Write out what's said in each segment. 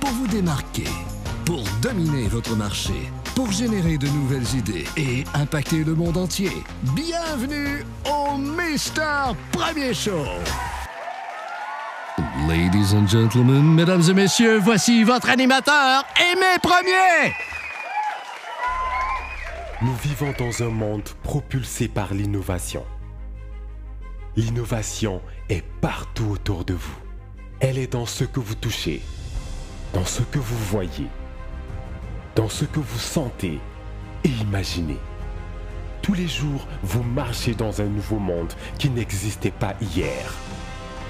pour vous démarquer, pour dominer votre marché, pour générer de nouvelles idées et impacter le monde entier. Bienvenue au Mister Premier Show. Ladies and gentlemen, mesdames et messieurs, voici votre animateur et mes premiers. Nous vivons dans un monde propulsé par l'innovation. L'innovation est partout autour de vous. Elle est dans ce que vous touchez, dans ce que vous voyez, dans ce que vous sentez et imaginez. Tous les jours, vous marchez dans un nouveau monde qui n'existait pas hier.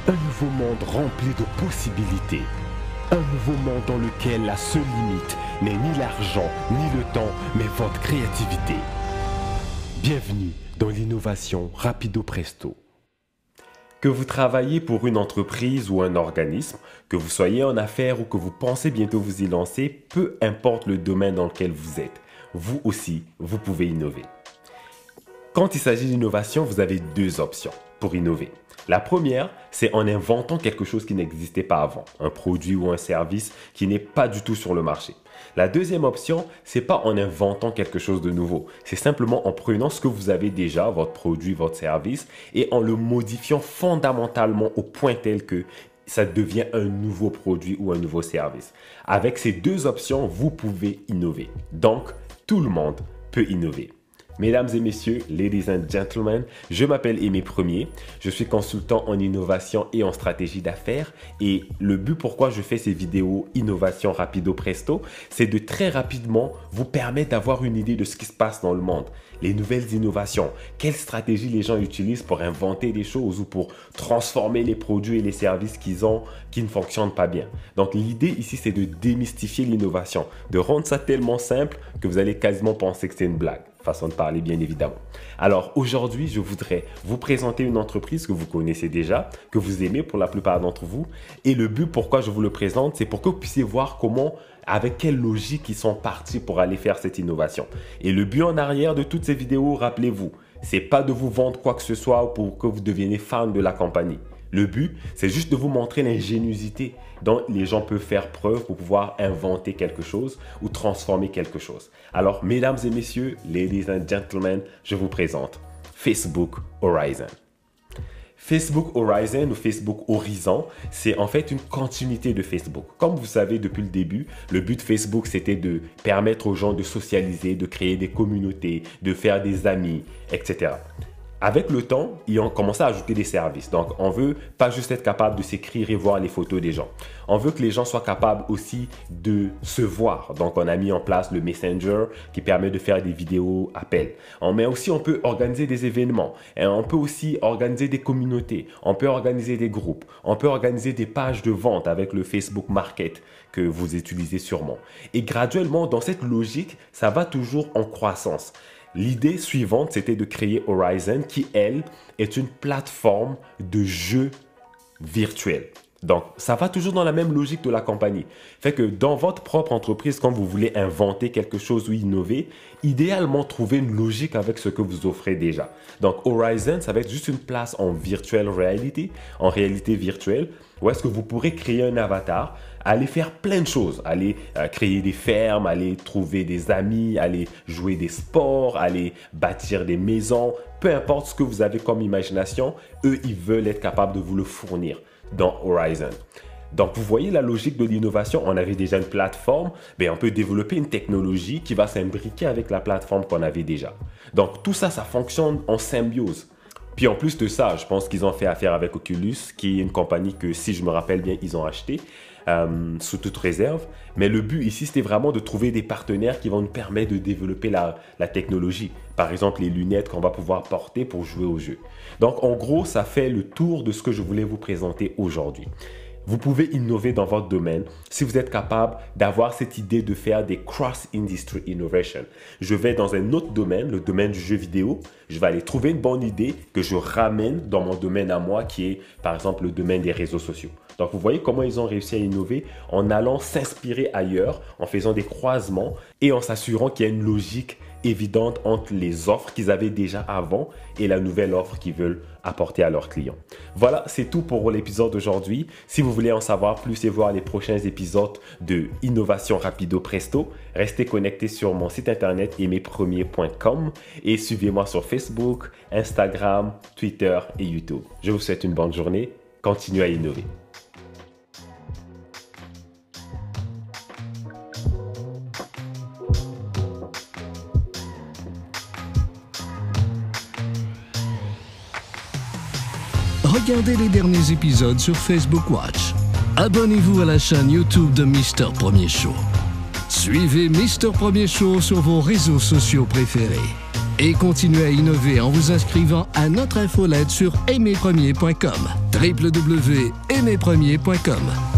Un nouveau monde rempli de possibilités. Un nouveau monde dans lequel la seule limite n'est ni l'argent, ni le temps, mais votre créativité. Bienvenue dans l'innovation Rapido Presto. Que vous travaillez pour une entreprise ou un organisme, que vous soyez en affaires ou que vous pensez bientôt vous y lancer, peu importe le domaine dans lequel vous êtes, vous aussi, vous pouvez innover. Quand il s'agit d'innovation, vous avez deux options pour innover. La première, c'est en inventant quelque chose qui n'existait pas avant, un produit ou un service qui n'est pas du tout sur le marché. La deuxième option, c'est pas en inventant quelque chose de nouveau, c'est simplement en prenant ce que vous avez déjà, votre produit, votre service, et en le modifiant fondamentalement au point tel que ça devient un nouveau produit ou un nouveau service. Avec ces deux options, vous pouvez innover. Donc, tout le monde peut innover. Mesdames et messieurs, ladies and gentlemen, je m'appelle Aimé Premier, je suis consultant en innovation et en stratégie d'affaires. Et le but pourquoi je fais ces vidéos innovation rapido presto, c'est de très rapidement vous permettre d'avoir une idée de ce qui se passe dans le monde, les nouvelles innovations, quelles stratégies les gens utilisent pour inventer des choses ou pour transformer les produits et les services qu'ils ont qui ne fonctionnent pas bien. Donc l'idée ici c'est de démystifier l'innovation, de rendre ça tellement simple que vous allez quasiment penser que c'est une blague façon de parler bien évidemment. Alors aujourd'hui, je voudrais vous présenter une entreprise que vous connaissez déjà, que vous aimez pour la plupart d'entre vous. Et le but pourquoi je vous le présente, c'est pour que vous puissiez voir comment, avec quelle logique ils sont partis pour aller faire cette innovation. Et le but en arrière de toutes ces vidéos, rappelez-vous, c'est pas de vous vendre quoi que ce soit pour que vous deveniez fan de la compagnie. Le but, c'est juste de vous montrer l'ingéniosité dont les gens peuvent faire preuve pour pouvoir inventer quelque chose ou transformer quelque chose. Alors, mesdames et messieurs, ladies and gentlemen, je vous présente Facebook Horizon. Facebook Horizon ou Facebook Horizon, c'est en fait une continuité de Facebook. Comme vous savez depuis le début, le but de Facebook, c'était de permettre aux gens de socialiser, de créer des communautés, de faire des amis, etc. Avec le temps, ils ont commencé à ajouter des services. Donc, on veut pas juste être capable de s'écrire et voir les photos des gens. On veut que les gens soient capables aussi de se voir. Donc, on a mis en place le Messenger qui permet de faire des vidéos appels. Mais aussi, on peut organiser des événements. On peut aussi organiser des communautés. On peut organiser des groupes. On peut organiser des pages de vente avec le Facebook Market que vous utilisez sûrement. Et graduellement, dans cette logique, ça va toujours en croissance. L'idée suivante, c'était de créer Horizon, qui, elle, est une plateforme de jeux virtuels. Donc, ça va toujours dans la même logique de la compagnie. Fait que dans votre propre entreprise, quand vous voulez inventer quelque chose ou innover, idéalement, trouver une logique avec ce que vous offrez déjà. Donc, Horizon, ça va être juste une place en virtual reality, en réalité virtuelle, où est-ce que vous pourrez créer un avatar, aller faire plein de choses, aller euh, créer des fermes, aller trouver des amis, aller jouer des sports, aller bâtir des maisons, peu importe ce que vous avez comme imagination, eux, ils veulent être capables de vous le fournir dans Horizon. Donc, vous voyez la logique de l'innovation? On avait déjà une plateforme, mais on peut développer une technologie qui va s'imbriquer avec la plateforme qu'on avait déjà. Donc, tout ça, ça fonctionne en symbiose. Puis en plus de ça, je pense qu'ils ont fait affaire avec Oculus, qui est une compagnie que, si je me rappelle bien, ils ont acheté euh, sous toute réserve. Mais le but ici, c'était vraiment de trouver des partenaires qui vont nous permettre de développer la, la technologie. Par exemple, les lunettes qu'on va pouvoir porter pour jouer au jeu. Donc en gros, ça fait le tour de ce que je voulais vous présenter aujourd'hui. Vous pouvez innover dans votre domaine si vous êtes capable d'avoir cette idée de faire des cross-industry innovation. Je vais dans un autre domaine, le domaine du jeu vidéo, je vais aller trouver une bonne idée que je ramène dans mon domaine à moi qui est par exemple le domaine des réseaux sociaux. Donc vous voyez comment ils ont réussi à innover en allant s'inspirer ailleurs, en faisant des croisements et en s'assurant qu'il y a une logique évidente entre les offres qu'ils avaient déjà avant et la nouvelle offre qu'ils veulent apporter à leurs clients. Voilà, c'est tout pour l'épisode d'aujourd'hui. Si vous voulez en savoir plus et voir les prochains épisodes de Innovation Rapido Presto, restez connectés sur mon site internet aimerpremier.com et suivez-moi sur Facebook, Instagram, Twitter et YouTube. Je vous souhaite une bonne journée. Continuez à innover. Regardez les derniers épisodes sur Facebook Watch. Abonnez-vous à la chaîne YouTube de Mister Premier Show. Suivez Mister Premier Show sur vos réseaux sociaux préférés. Et continuez à innover en vous inscrivant à notre infolette sur aimerpremier.com. www.aimerpremier.com